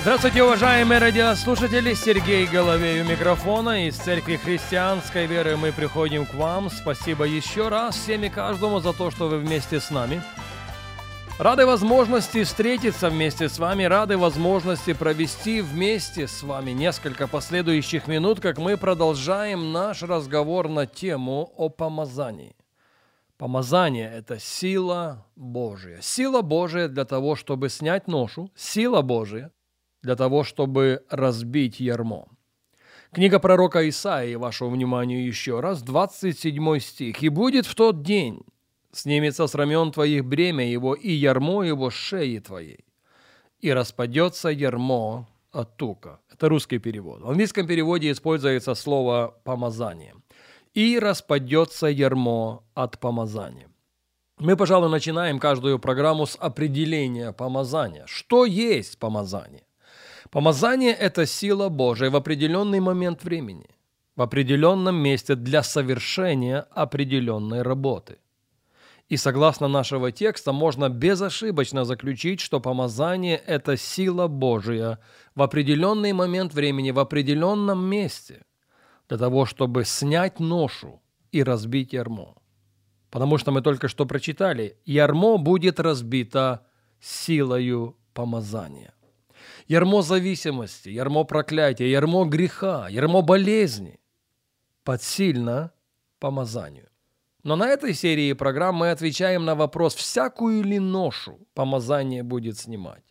Здравствуйте, уважаемые радиослушатели! Сергей Головей у микрофона. Из Церкви Христианской Веры мы приходим к вам. Спасибо еще раз всем и каждому за то, что вы вместе с нами. Рады возможности встретиться вместе с вами, рады возможности провести вместе с вами несколько последующих минут, как мы продолжаем наш разговор на тему о помазании. Помазание – это сила Божия. Сила Божия для того, чтобы снять ношу, сила Божия для того, чтобы разбить ярмо. Книга пророка Исаии, вашему вниманию еще раз, 27 стих. «И будет в тот день, снимется с рамен твоих бремя его и ярмо его с шеи твоей, и распадется ярмо от тука». Это русский перевод. В английском переводе используется слово «помазание». «И распадется ярмо от помазания». Мы, пожалуй, начинаем каждую программу с определения помазания. Что есть помазание? Помазание – это сила Божия в определенный момент времени, в определенном месте для совершения определенной работы. И согласно нашего текста можно безошибочно заключить, что помазание – это сила Божия в определенный момент времени, в определенном месте, для того, чтобы снять ношу и разбить ярмо. Потому что мы только что прочитали, ярмо будет разбито силою помазания ярмо зависимости, ярмо проклятия, ярмо греха, ярмо болезни подсильно помазанию. Но на этой серии программ мы отвечаем на вопрос, всякую ли ношу помазание будет снимать.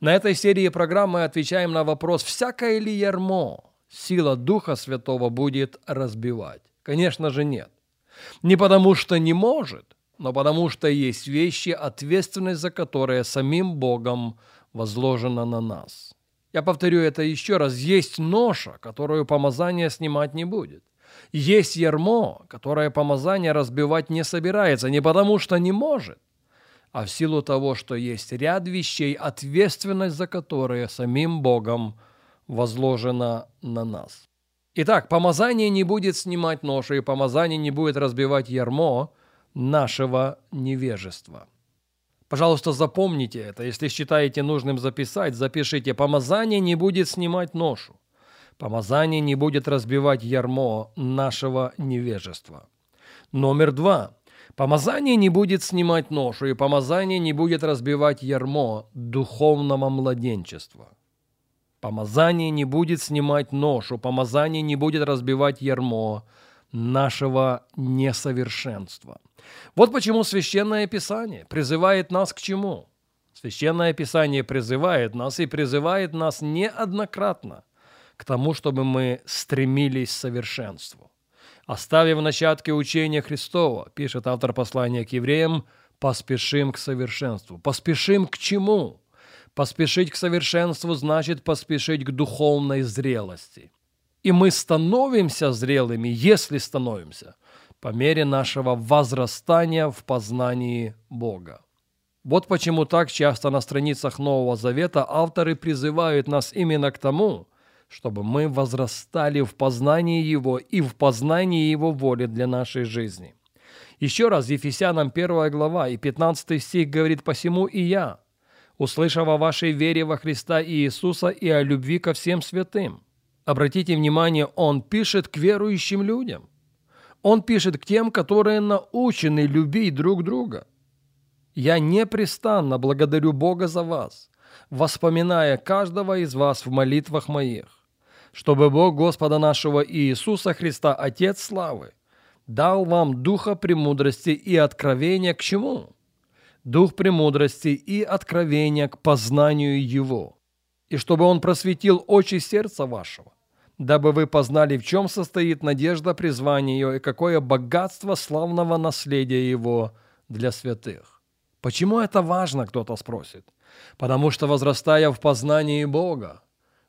На этой серии программ мы отвечаем на вопрос, всякое ли ярмо сила Духа Святого будет разбивать. Конечно же нет. Не потому что не может, но потому что есть вещи, ответственность за которые самим Богом возложено на нас. Я повторю это еще раз. Есть ноша, которую помазание снимать не будет. Есть ярмо, которое помазание разбивать не собирается, не потому что не может, а в силу того, что есть ряд вещей, ответственность за которые самим Богом возложена на нас. Итак, помазание не будет снимать ноши, и помазание не будет разбивать ярмо нашего невежества. Пожалуйста, запомните это. Если считаете нужным записать, запишите. Помазание не будет снимать ношу. Помазание не будет разбивать ярмо нашего невежества. Номер два. Помазание не будет снимать ношу, и помазание не будет разбивать ярмо духовного младенчества. Помазание не будет снимать ношу, помазание не будет разбивать ярмо нашего несовершенства. Вот почему Священное Писание призывает нас к чему? Священное Писание призывает нас и призывает нас неоднократно к тому, чтобы мы стремились к совершенству. Оставив начатки учения Христова, пишет автор послания к евреям, поспешим к совершенству. Поспешим к чему? Поспешить к совершенству значит поспешить к духовной зрелости. И мы становимся зрелыми, если становимся, по мере нашего возрастания в познании Бога. Вот почему так часто на страницах Нового Завета авторы призывают нас именно к тому, чтобы мы возрастали в познании Его и в познании Его воли для нашей жизни. Еще раз, Ефесянам 1 глава и 15 стих говорит «Посему и я, услышав о вашей вере во Христа и Иисуса и о любви ко всем святым». Обратите внимание, он пишет к верующим людям. Он пишет к тем, которые научены любить друг друга. «Я непрестанно благодарю Бога за вас, воспоминая каждого из вас в молитвах моих, чтобы Бог Господа нашего Иисуса Христа, Отец славы, дал вам духа премудрости и откровения к чему? Дух премудрости и откровения к познанию Его, и чтобы Он просветил очи сердца вашего, дабы вы познали, в чем состоит надежда призвания ее и какое богатство славного наследия его для святых. Почему это важно, кто-то спросит? Потому что, возрастая в познании Бога,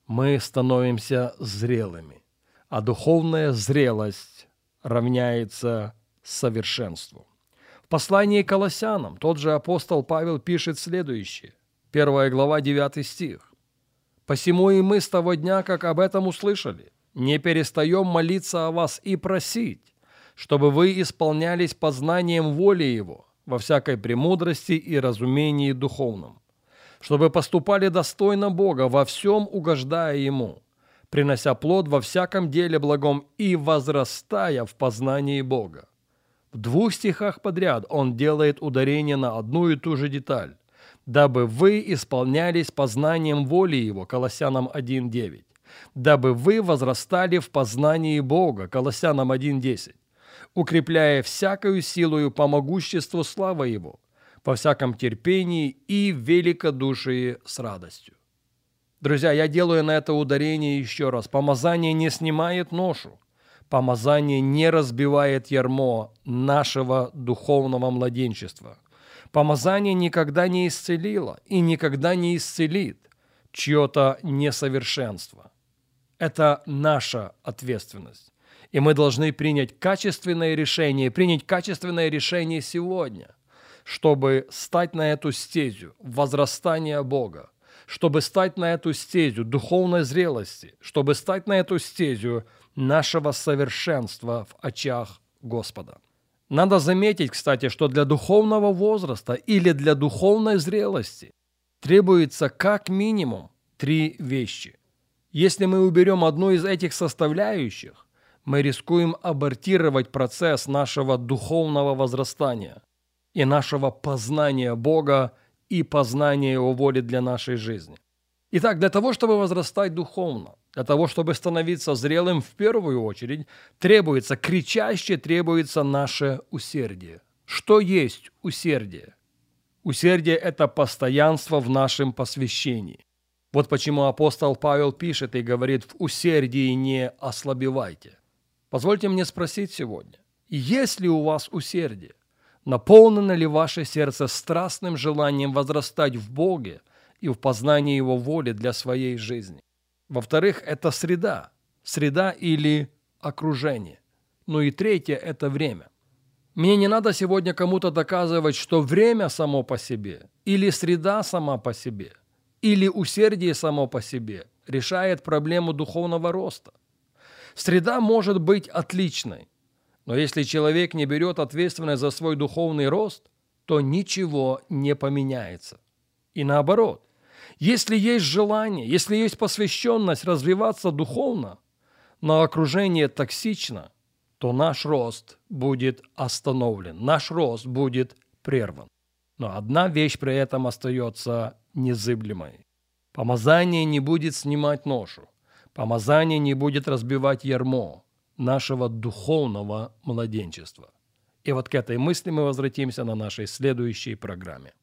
мы становимся зрелыми, а духовная зрелость равняется совершенству. послании к Колоссянам тот же апостол Павел пишет следующее. Первая глава, 9 стих. «Посему и мы с того дня, как об этом услышали, не перестаем молиться о вас и просить, чтобы вы исполнялись познанием воли Его во всякой премудрости и разумении духовном, чтобы поступали достойно Бога, во всем угождая Ему, принося плод во всяком деле благом и возрастая в познании Бога. В двух стихах подряд он делает ударение на одну и ту же деталь, дабы вы исполнялись познанием воли Его, Колоссянам 1.9, дабы вы возрастали в познании Бога, Колоссянам 1.10, укрепляя всякую силою по могуществу славы Его, по всяком терпении и великодушии с радостью. Друзья, я делаю на это ударение еще раз. Помазание не снимает ношу. Помазание не разбивает ярмо нашего духовного младенчества. Помазание никогда не исцелило и никогда не исцелит чье-то несовершенство. Это наша ответственность. И мы должны принять качественное решение, принять качественное решение сегодня, чтобы стать на эту стезю возрастания Бога, чтобы стать на эту стезю духовной зрелости, чтобы стать на эту стезю нашего совершенства в очах Господа. Надо заметить, кстати, что для духовного возраста или для духовной зрелости требуется как минимум три вещи. Если мы уберем одну из этих составляющих, мы рискуем абортировать процесс нашего духовного возрастания и нашего познания Бога и познания Его воли для нашей жизни. Итак, для того, чтобы возрастать духовно, для того, чтобы становиться зрелым в первую очередь, требуется, кричаще требуется наше усердие. Что есть усердие? Усердие – это постоянство в нашем посвящении. Вот почему апостол Павел пишет и говорит, в усердии не ослабевайте. Позвольте мне спросить сегодня, есть ли у вас усердие? Наполнено ли ваше сердце страстным желанием возрастать в Боге и в познании Его воли для своей жизни? Во-вторых, это среда. Среда или окружение. Ну и третье – это время. Мне не надо сегодня кому-то доказывать, что время само по себе, или среда сама по себе, или усердие само по себе решает проблему духовного роста. Среда может быть отличной, но если человек не берет ответственность за свой духовный рост, то ничего не поменяется. И наоборот, если есть желание, если есть посвященность развиваться духовно, но окружение токсично, то наш рост будет остановлен, наш рост будет прерван. Но одна вещь при этом остается незыблемой. Помазание не будет снимать ношу. Помазание не будет разбивать ярмо нашего духовного младенчества. И вот к этой мысли мы возвратимся на нашей следующей программе.